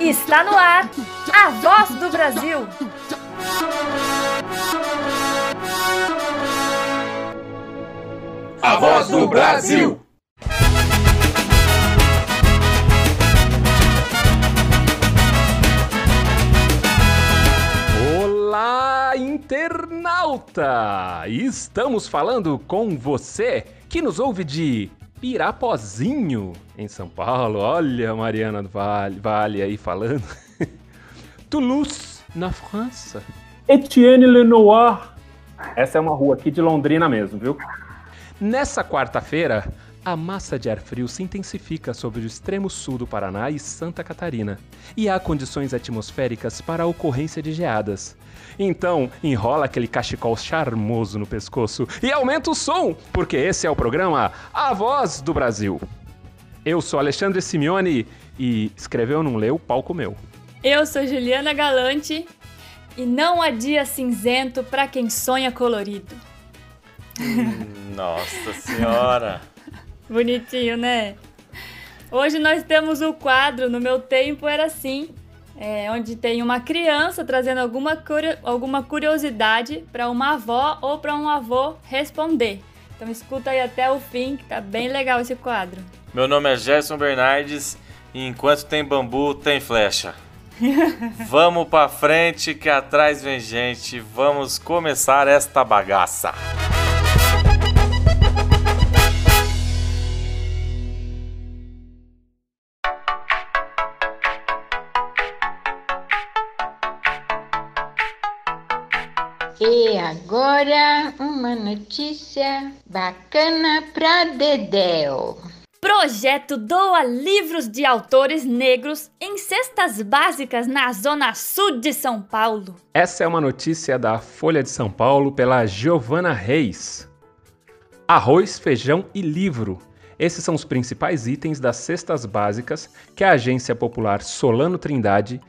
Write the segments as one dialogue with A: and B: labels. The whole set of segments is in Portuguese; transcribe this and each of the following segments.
A: Está no ar a voz do Brasil.
B: A voz do Brasil.
C: Olá, internauta! Estamos falando com você que nos ouve de Pirapozinho, em São Paulo. Olha a Mariana vale, vale aí falando. Toulouse, na França.
D: Etienne Lenoir. Essa é uma rua aqui de Londrina mesmo, viu?
C: Nessa quarta-feira, a massa de ar frio se intensifica sobre o extremo sul do Paraná e Santa Catarina, e há condições atmosféricas para a ocorrência de geadas. Então, enrola aquele cachecol charmoso no pescoço e aumenta o som, porque esse é o programa A Voz do Brasil. Eu sou Alexandre Simeone e escreveu não leu, palco meu.
A: Eu sou Juliana Galante e não há dia cinzento para quem sonha colorido.
E: Hum, nossa senhora!
A: Bonitinho, né? Hoje nós temos o quadro No Meu Tempo Era Assim, é, onde tem uma criança trazendo alguma, alguma curiosidade para uma avó ou para um avô responder. Então escuta aí até o fim, que tá bem legal esse quadro.
E: Meu nome é Gerson Bernardes e enquanto tem bambu, tem flecha. Vamos para frente que atrás vem gente. Vamos começar esta bagaça.
F: Agora uma notícia bacana pra Dedéu.
A: Projeto doa livros de autores negros em cestas básicas na zona sul de São Paulo.
C: Essa é uma notícia da Folha de São Paulo pela Giovana Reis. Arroz, feijão e livro. Esses são os principais itens das cestas básicas que a Agência Popular Solano Trindade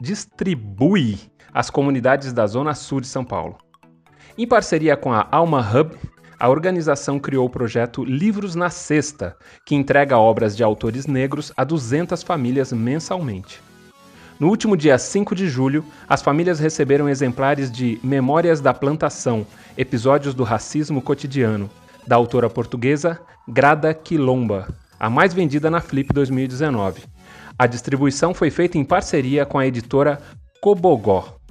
C: distribui às comunidades da Zona Sul de São Paulo. Em parceria com a Alma Hub, a organização criou o projeto Livros na Sexta, que entrega obras de autores negros a 200 famílias mensalmente. No último dia 5 de julho, as famílias receberam exemplares de Memórias da Plantação Episódios do Racismo Cotidiano, da autora portuguesa Grada Quilomba, a mais vendida na Flip 2019. A distribuição foi feita em parceria com a editora Cobogó.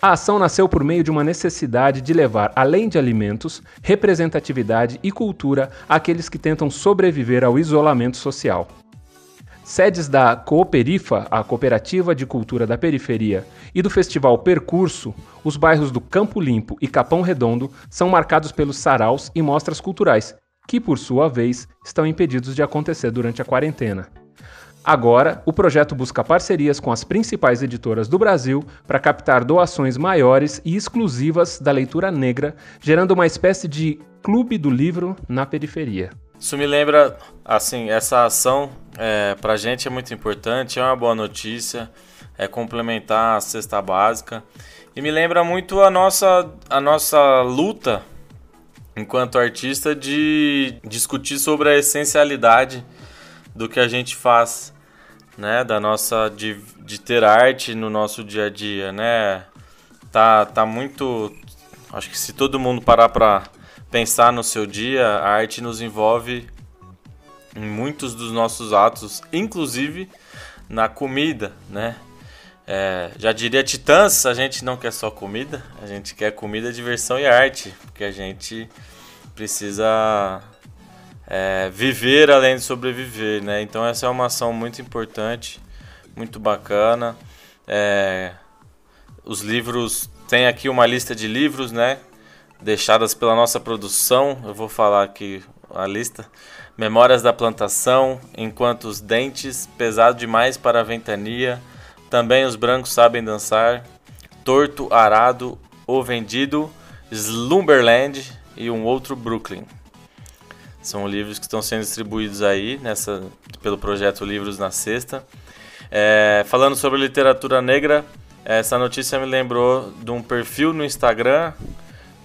C: A ação nasceu por meio de uma necessidade de levar, além de alimentos, representatividade e cultura àqueles que tentam sobreviver ao isolamento social. Sedes da Cooperifa, a Cooperativa de Cultura da Periferia, e do Festival Percurso, os bairros do Campo Limpo e Capão Redondo são marcados pelos saraus e mostras culturais, que, por sua vez, estão impedidos de acontecer durante a quarentena. Agora, o projeto busca parcerias com as principais editoras do Brasil para captar doações maiores e exclusivas da leitura negra, gerando uma espécie de clube do livro na periferia.
E: Isso me lembra, assim, essa ação é, para a gente é muito importante, é uma boa notícia, é complementar a cesta básica e me lembra muito a nossa, a nossa luta enquanto artista de discutir sobre a essencialidade do que a gente faz né, da nossa de, de ter arte no nosso dia a dia, né? Tá tá muito acho que se todo mundo parar para pensar no seu dia, a arte nos envolve em muitos dos nossos atos, inclusive na comida, né? É, já diria Titãs, a gente não quer só comida, a gente quer comida, diversão e arte, porque a gente precisa é, viver além de sobreviver, né? Então essa é uma ação muito importante, muito bacana. É, os livros tem aqui uma lista de livros, né? Deixadas pela nossa produção. Eu vou falar aqui a lista. Memórias da Plantação, Enquanto os Dentes, Pesado Demais para a Ventania, Também os Brancos Sabem Dançar, Torto Arado, O Vendido, Slumberland e um outro Brooklyn. São livros que estão sendo distribuídos aí nessa, pelo projeto Livros na Sexta. É, falando sobre literatura negra, essa notícia me lembrou de um perfil no Instagram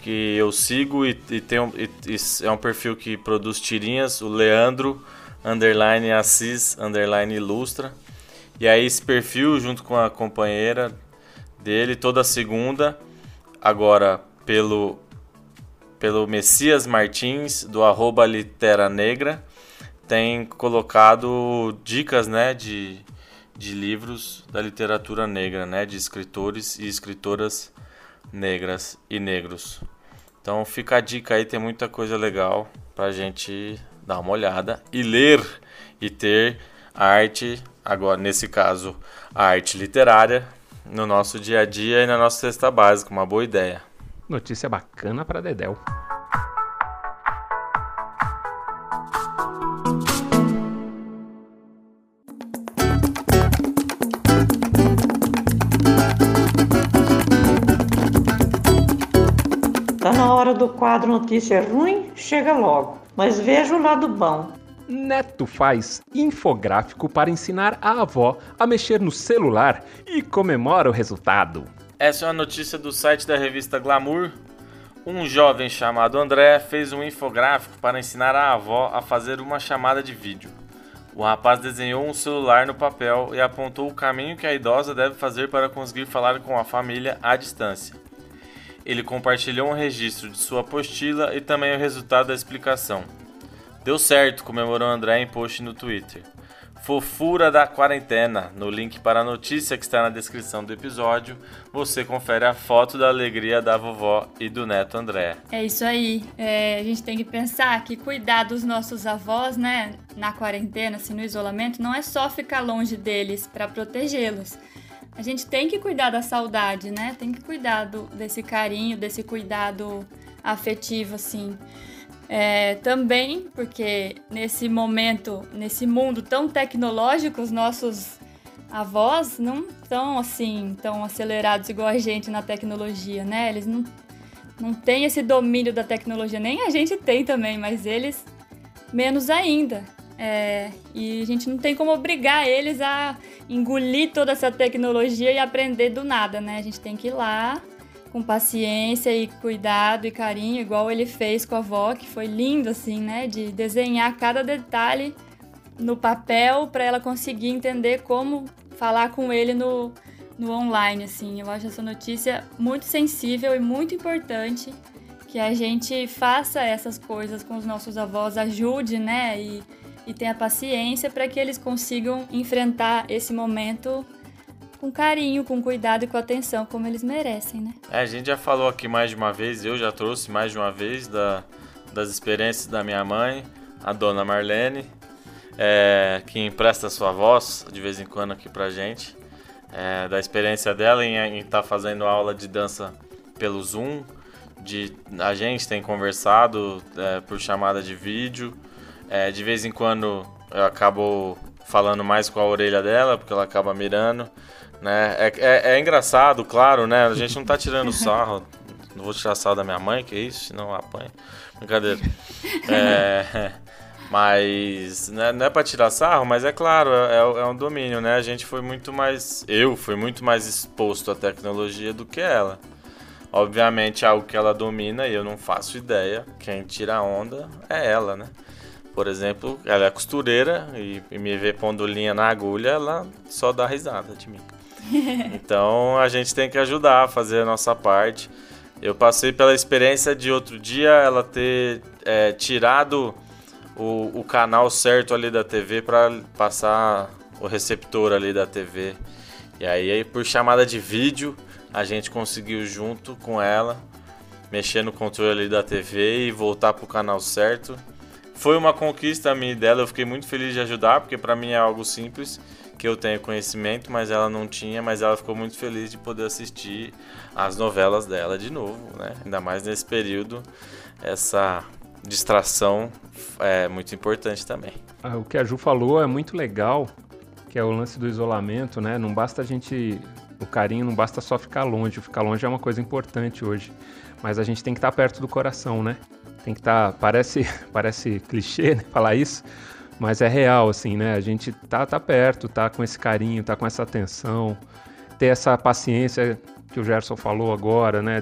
E: que eu sigo e, e tem um, e, e é um perfil que produz tirinhas, o Leandro underline Assis underline Ilustra. E aí esse perfil junto com a companheira dele toda segunda, agora pelo pelo Messias Martins do arroba Litera Negra, tem colocado dicas, né, de, de livros da literatura negra, né, de escritores e escritoras negras e negros. Então fica a dica aí, tem muita coisa legal pra gente dar uma olhada e ler e ter arte, agora nesse caso, a arte literária no nosso dia a dia e na nossa cesta básica, uma boa ideia.
C: Notícia bacana para Dedéu.
B: Tá na hora do quadro Notícia Ruim? Chega logo. Mas veja o lado bom.
C: Neto faz infográfico para ensinar a avó a mexer no celular e comemora o resultado.
E: Essa é uma notícia do site da revista Glamour. Um jovem chamado André fez um infográfico para ensinar a avó a fazer uma chamada de vídeo. O rapaz desenhou um celular no papel e apontou o caminho que a idosa deve fazer para conseguir falar com a família à distância. Ele compartilhou um registro de sua apostila e também o resultado da explicação. Deu certo, comemorou André em post no Twitter. Fofura da quarentena. No link para a notícia que está na descrição do episódio, você confere a foto da alegria da vovó e do neto André.
A: É isso aí. É, a gente tem que pensar que cuidar dos nossos avós, né, na quarentena, assim, no isolamento, não é só ficar longe deles para protegê-los. A gente tem que cuidar da saudade, né? Tem que cuidar do, desse carinho, desse cuidado afetivo, assim. É, também porque nesse momento, nesse mundo tão tecnológico, os nossos avós não estão assim tão acelerados igual a gente na tecnologia, né? Eles não, não têm esse domínio da tecnologia, nem a gente tem também, mas eles menos ainda. É, e a gente não tem como obrigar eles a engolir toda essa tecnologia e aprender do nada, né? A gente tem que ir lá com paciência e cuidado e carinho, igual ele fez com a avó, que foi lindo assim, né? De desenhar cada detalhe no papel para ela conseguir entender como falar com ele no, no online, assim. Eu acho essa notícia muito sensível e muito importante que a gente faça essas coisas com os nossos avós, ajude, né? E, e tenha paciência para que eles consigam enfrentar esse momento com carinho, com cuidado e com atenção, como eles merecem, né?
E: É, a gente já falou aqui mais de uma vez, eu já trouxe mais de uma vez da, das experiências da minha mãe, a dona Marlene, é, que empresta sua voz de vez em quando aqui pra gente, é, da experiência dela em estar tá fazendo aula de dança pelo Zoom, de a gente tem conversado é, por chamada de vídeo, é, de vez em quando eu acabo falando mais com a orelha dela, porque ela acaba mirando. Né? É, é, é, engraçado, claro, né? A gente não tá tirando sarro. Não vou tirar sarro da minha mãe, que isso, senão apanha. Brincadeira. É, mas né, não é pra tirar sarro, mas é claro, é, é, um domínio, né? A gente foi muito mais. Eu fui muito mais exposto à tecnologia do que ela. Obviamente, algo que ela domina e eu não faço ideia. Quem tira a onda é ela, né? Por exemplo, ela é costureira e, e me vê pondo linha na agulha, ela só dá risada de mim. então a gente tem que ajudar a fazer a nossa parte. Eu passei pela experiência de outro dia ela ter é, tirado o, o, canal certo ali da TV para passar o receptor ali da TV. E aí, por chamada de vídeo, a gente conseguiu junto com ela mexer no controle ali da TV e voltar para o canal certo. Foi uma conquista minha dela, eu fiquei muito feliz de ajudar, porque para mim é algo simples que eu tenho conhecimento, mas ela não tinha, mas ela ficou muito feliz de poder assistir as novelas dela de novo, né? Ainda mais nesse período, essa distração é muito importante também.
C: Ah, o que a Ju falou é muito legal, que é o lance do isolamento, né? Não basta a gente o carinho não basta só ficar longe, ficar longe é uma coisa importante hoje, mas a gente tem que estar perto do coração, né? Tem que estar, parece, parece clichê né, falar isso, mas é real, assim, né? A gente tá, tá perto, tá com esse carinho, tá com essa atenção, ter essa paciência que o Gerson falou agora, né?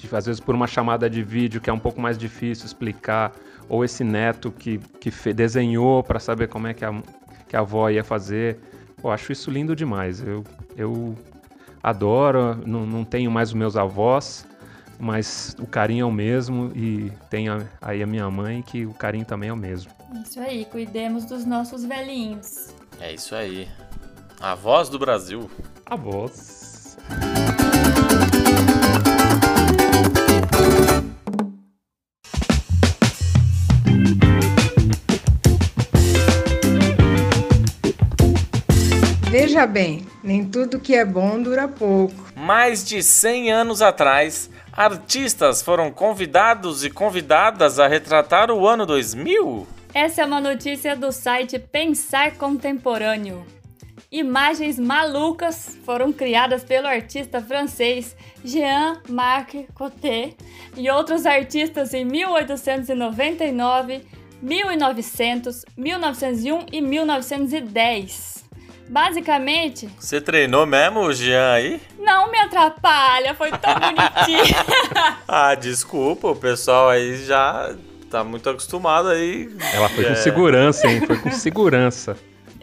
C: de, às vezes por uma chamada de vídeo que é um pouco mais difícil explicar, ou esse neto que, que desenhou para saber como é que a, que a avó ia fazer. Eu acho isso lindo demais. Eu, eu adoro, não, não tenho mais os meus avós, mas o carinho é o mesmo e tenho aí a minha mãe que o carinho também é o mesmo.
A: Isso aí, cuidemos dos nossos velhinhos.
E: É isso aí. A voz do Brasil.
C: A voz.
G: Veja bem, nem tudo que é bom dura pouco.
E: Mais de 100 anos atrás, artistas foram convidados e convidadas a retratar o ano 2000?
A: Essa é uma notícia do site Pensar Contemporâneo. Imagens malucas foram criadas pelo artista francês Jean-Marc Coté e outros artistas em 1899, 1900, 1901 e 1910. Basicamente.
E: Você treinou mesmo o Jean aí?
A: Não me atrapalha, foi tão bonitinho.
E: ah, desculpa, o pessoal aí já tá muito acostumado aí.
C: Ela foi é. com segurança, hein? Foi com segurança.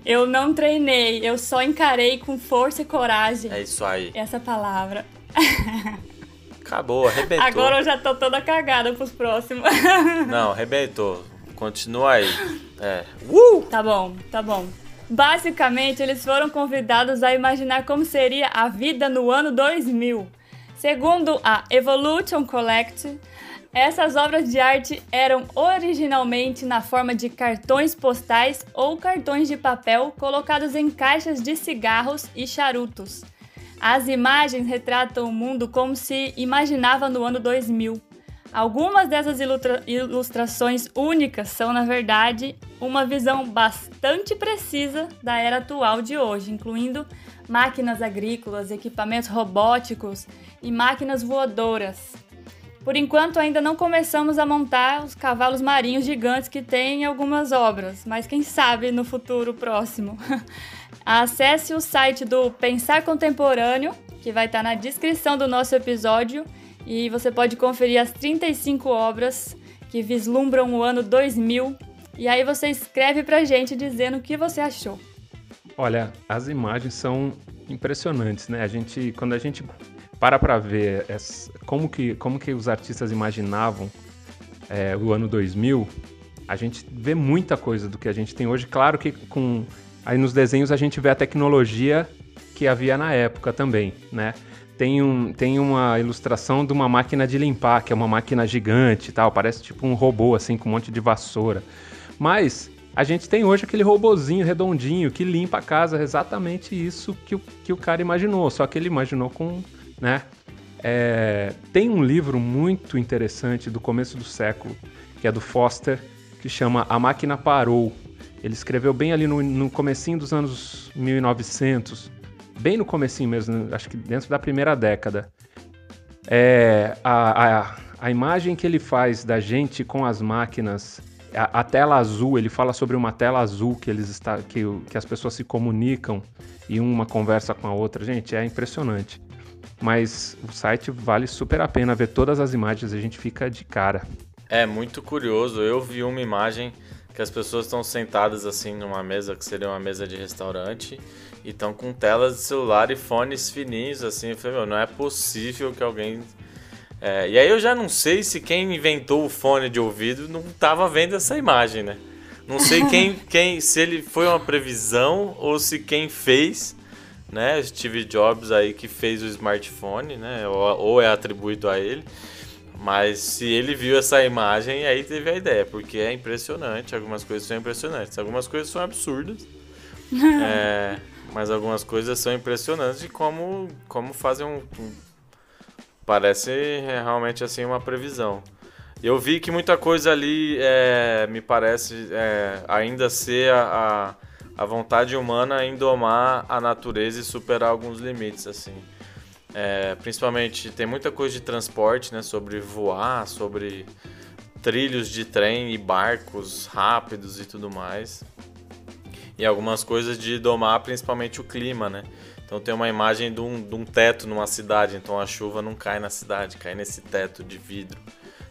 A: Eu não treinei, eu só encarei com força e coragem.
E: É isso aí.
A: Essa palavra.
E: Acabou, arrebentou.
A: Agora eu já tô toda cagada pros próximos.
E: Não, arrebentou. Continua aí. É. Uh!
A: Tá bom, tá bom. Basicamente, eles foram convidados a imaginar como seria a vida no ano 2000. Segundo a Evolution Collect, essas obras de arte eram originalmente na forma de cartões postais ou cartões de papel colocados em caixas de cigarros e charutos. As imagens retratam o mundo como se imaginava no ano 2000. Algumas dessas ilustra ilustrações únicas são, na verdade, uma visão bastante precisa da era atual de hoje, incluindo máquinas agrícolas, equipamentos robóticos e máquinas voadoras. Por enquanto, ainda não começamos a montar os cavalos marinhos gigantes que tem em algumas obras, mas quem sabe no futuro próximo. Acesse o site do Pensar Contemporâneo, que vai estar na descrição do nosso episódio, e você pode conferir as 35 obras que vislumbram o ano 2000. E aí você escreve pra gente dizendo o que você achou.
C: Olha, as imagens são impressionantes, né? A gente, quando a gente para para ver essa, como, que, como que os artistas imaginavam é, o ano 2000, a gente vê muita coisa do que a gente tem hoje. Claro que com aí nos desenhos a gente vê a tecnologia que havia na época também, né? Tem, um, tem uma ilustração de uma máquina de limpar, que é uma máquina gigante e tal, parece tipo um robô assim com um monte de vassoura. Mas a gente tem hoje aquele robozinho redondinho que limpa a casa, exatamente isso que o, que o cara imaginou, só que ele imaginou com né? É, tem um livro muito interessante do começo do século, que é do Foster, que chama A Máquina Parou. Ele escreveu bem ali no, no comecinho dos anos 1900, bem no comecinho mesmo, acho que dentro da primeira década. É, a, a, a imagem que ele faz da gente com as máquinas, a, a, tela azul, ele fala sobre uma tela azul que, eles está, que, que as pessoas se comunicam e uma conversa com a outra. Gente, é impressionante mas o site vale super a pena ver todas as imagens, a gente fica de cara.
E: É muito curioso. Eu vi uma imagem que as pessoas estão sentadas assim numa mesa que seria uma mesa de restaurante e estão com telas de celular e fones fininhos assim. Eu falei, meu, não é possível que alguém. É, e aí eu já não sei se quem inventou o fone de ouvido não estava vendo essa imagem, né? Não sei quem, quem, se ele foi uma previsão ou se quem fez né? Steve Jobs aí que fez o smartphone, né? Ou, ou, é atribuído a ele. Mas se ele viu essa imagem, aí teve a ideia, porque é impressionante. Algumas coisas são impressionantes, algumas coisas são absurdas. é, mas algumas coisas são impressionantes de como, como fazem um, um. Parece realmente assim uma previsão. Eu vi que muita coisa ali é, me parece é, ainda ser a, a a vontade humana em domar a natureza e superar alguns limites, assim. É, principalmente tem muita coisa de transporte, né? Sobre voar, sobre trilhos de trem e barcos rápidos e tudo mais. E algumas coisas de domar principalmente o clima, né? Então tem uma imagem de um, de um teto numa cidade, então a chuva não cai na cidade, cai nesse teto de vidro,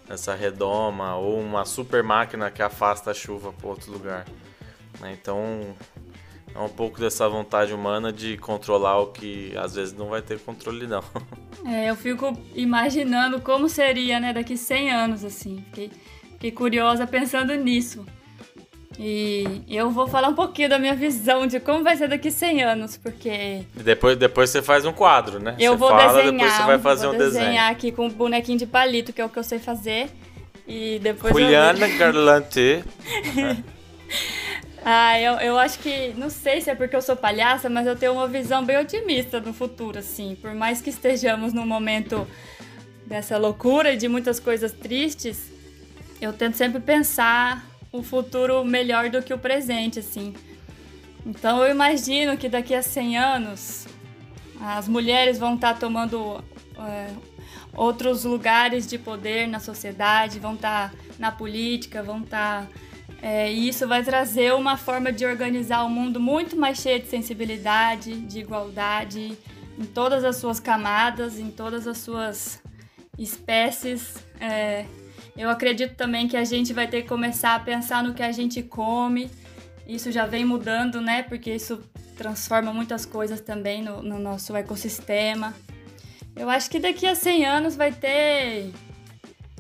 E: nessa redoma, ou uma super máquina que afasta a chuva para outro lugar. Né? Então é um pouco dessa vontade humana de controlar o que às vezes não vai ter controle não.
A: É, eu fico imaginando como seria, né, daqui 100 anos, assim. Fiquei, fiquei curiosa pensando nisso. E eu vou falar um pouquinho da minha visão de como vai ser daqui 100 anos, porque...
E: E depois, depois você faz um quadro, né?
A: Eu
E: você
A: vou
E: fala,
A: desenhar,
E: depois você vai fazer
A: vou
E: um
A: desenhar
E: desenho.
A: aqui com um bonequinho de palito, que é o que eu sei fazer. E depois eu...
E: Juliana Garlante.
A: Ah, eu, eu acho que. Não sei se é porque eu sou palhaça, mas eu tenho uma visão bem otimista do futuro, assim. Por mais que estejamos num momento dessa loucura e de muitas coisas tristes, eu tento sempre pensar o futuro melhor do que o presente, assim. Então eu imagino que daqui a 100 anos as mulheres vão estar tomando é, outros lugares de poder na sociedade, vão estar na política, vão estar. É, e isso vai trazer uma forma de organizar o mundo muito mais cheia de sensibilidade, de igualdade, em todas as suas camadas, em todas as suas espécies. É, eu acredito também que a gente vai ter que começar a pensar no que a gente come. Isso já vem mudando, né? Porque isso transforma muitas coisas também no, no nosso ecossistema. Eu acho que daqui a 100 anos vai ter,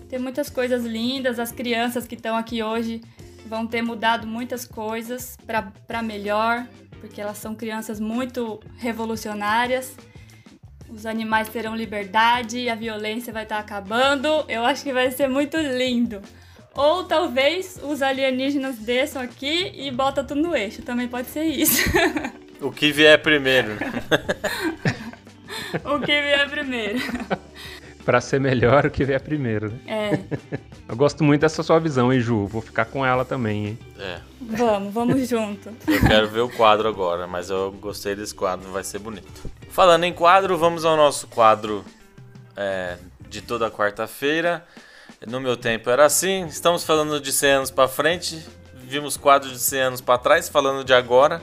A: ter muitas coisas lindas. As crianças que estão aqui hoje vão ter mudado muitas coisas para melhor, porque elas são crianças muito revolucionárias. Os animais terão liberdade, a violência vai estar acabando. Eu acho que vai ser muito lindo. Ou talvez os alienígenas desçam aqui e botam tudo no eixo. Também pode ser isso.
E: O que vier primeiro.
A: o que vier primeiro.
C: Pra ser melhor, o que vier primeiro, né?
A: É,
C: Eu gosto muito dessa sua visão, hein, Ju? Vou ficar com ela também, hein?
E: É,
A: vamos, vamos junto.
E: eu quero ver o quadro agora, mas eu gostei desse quadro, vai ser bonito. Falando em quadro, vamos ao nosso quadro é, de toda quarta-feira. No meu tempo era assim. Estamos falando de 100 anos pra frente. Vimos quadro de 100 anos pra trás, falando de agora.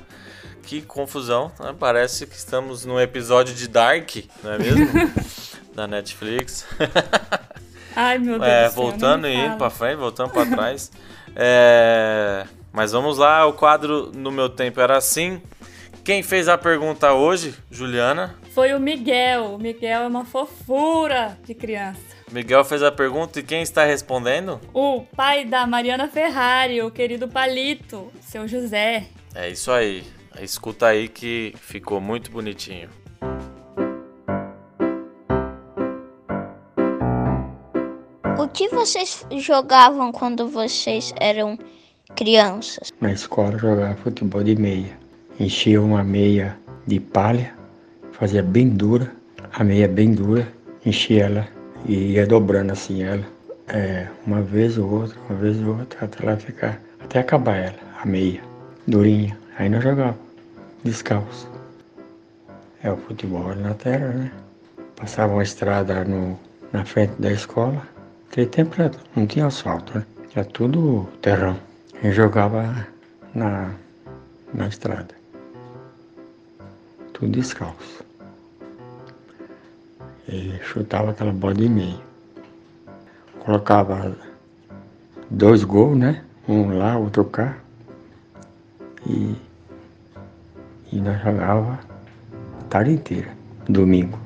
E: Que confusão, né? Parece que estamos num episódio de Dark, não é mesmo? da Netflix.
A: Ai, meu Deus
E: É,
A: do céu,
E: voltando e indo pra frente, voltando pra trás. É, mas vamos lá, o quadro No Meu Tempo Era Assim. Quem fez a pergunta hoje, Juliana?
A: Foi o Miguel. O Miguel é uma fofura de criança.
E: Miguel fez a pergunta e quem está respondendo?
A: O pai da Mariana Ferrari, o querido Palito, seu José.
E: É isso aí. Escuta aí que ficou muito bonitinho.
H: Que vocês jogavam quando vocês eram crianças?
I: Na escola jogava futebol de meia. Enchia uma meia de palha, fazia bem dura, a meia bem dura, enchia ela e ia dobrando assim ela. É, uma vez ou outra, uma vez ou outra, até ela ficar, até acabar ela, a meia, durinha. Aí nós jogava, descalço. É o futebol na terra, né? Passava uma estrada no, na frente da escola. Naquele tempo não tinha asfalto, né? Era tudo terrão. E jogava na, na estrada. Tudo descalço. E chutava aquela bola de meio. Colocava dois gols, né? Um lá, outro cá. E, e nós jogava a tarde inteira, domingo.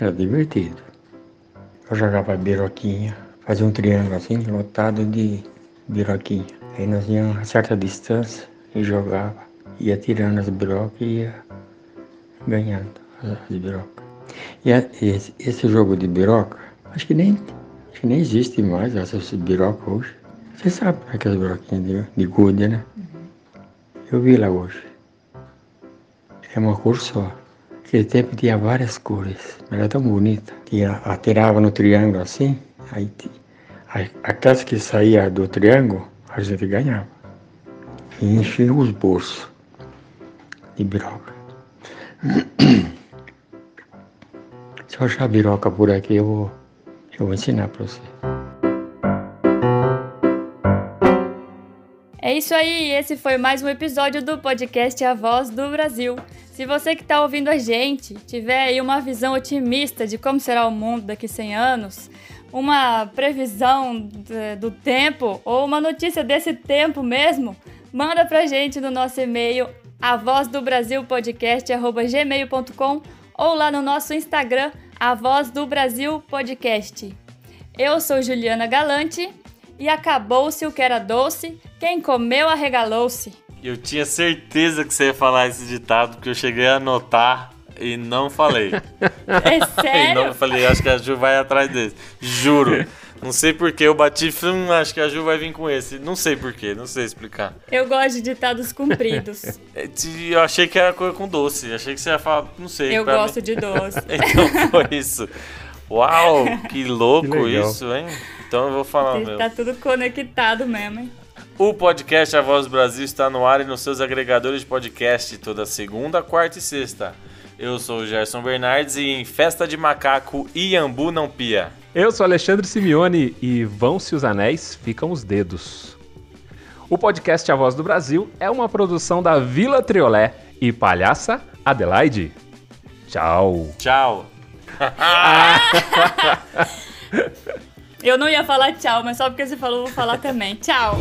I: Era divertido. Eu jogava biroquinha, fazia um triângulo assim, lotado de biroquinha. Aí nós íamos a certa distância e jogava. Ia tirando as birocas e ia ganhando as, as birocas. E, e esse, esse jogo de biroca, acho que nem, acho que nem existe mais essas birocas hoje. Você sabe aquelas biroquinhas de, de gude, né? Eu vi lá hoje. É uma cor só. Naquele tempo tinha várias cores, mas era tão bonita. Tinha, atirava no triângulo assim, aí aquelas que saía do triângulo, a gente ganhava. E enchia os bolsos de biroca. Se eu achar biroca por aqui, eu vou, eu vou ensinar para você.
A: É isso aí, esse foi mais um episódio do podcast A Voz do Brasil. Se você que está ouvindo a gente tiver aí uma visão otimista de como será o mundo daqui a 100 anos, uma previsão do tempo ou uma notícia desse tempo mesmo, manda pra gente no nosso e-mail a voz do Brasil podcast@gmail.com ou lá no nosso Instagram a voz do Brasil podcast. Eu sou Juliana Galante e acabou-se o que era doce, quem comeu arregalou-se.
E: Eu tinha certeza que você ia falar esse ditado porque eu cheguei a anotar e não falei.
A: É sério?
E: e não falei, acho que a Ju vai atrás desse. Juro. Não sei porquê, eu bati, hum, acho que a Ju vai vir com esse. Não sei porquê, não sei explicar.
A: Eu gosto de ditados compridos.
E: É, eu achei que era coisa com doce, achei que você ia falar, não sei.
A: Eu gosto mim. de doce.
E: então foi isso. Uau, que louco que isso, hein? Então eu vou falar o meu.
A: Tá tudo conectado mesmo, hein?
E: O podcast A Voz do Brasil está no ar e nos seus agregadores de podcast toda segunda, quarta e sexta. Eu sou o Gerson Bernardes e em Festa de Macaco, Iambu não pia.
C: Eu sou Alexandre Simeone e vão-se os anéis, ficam os dedos. O podcast A Voz do Brasil é uma produção da Vila Triolé e Palhaça Adelaide. Tchau.
E: Tchau.
A: Eu não ia falar tchau, mas só porque você falou, vou falar também. Tchau.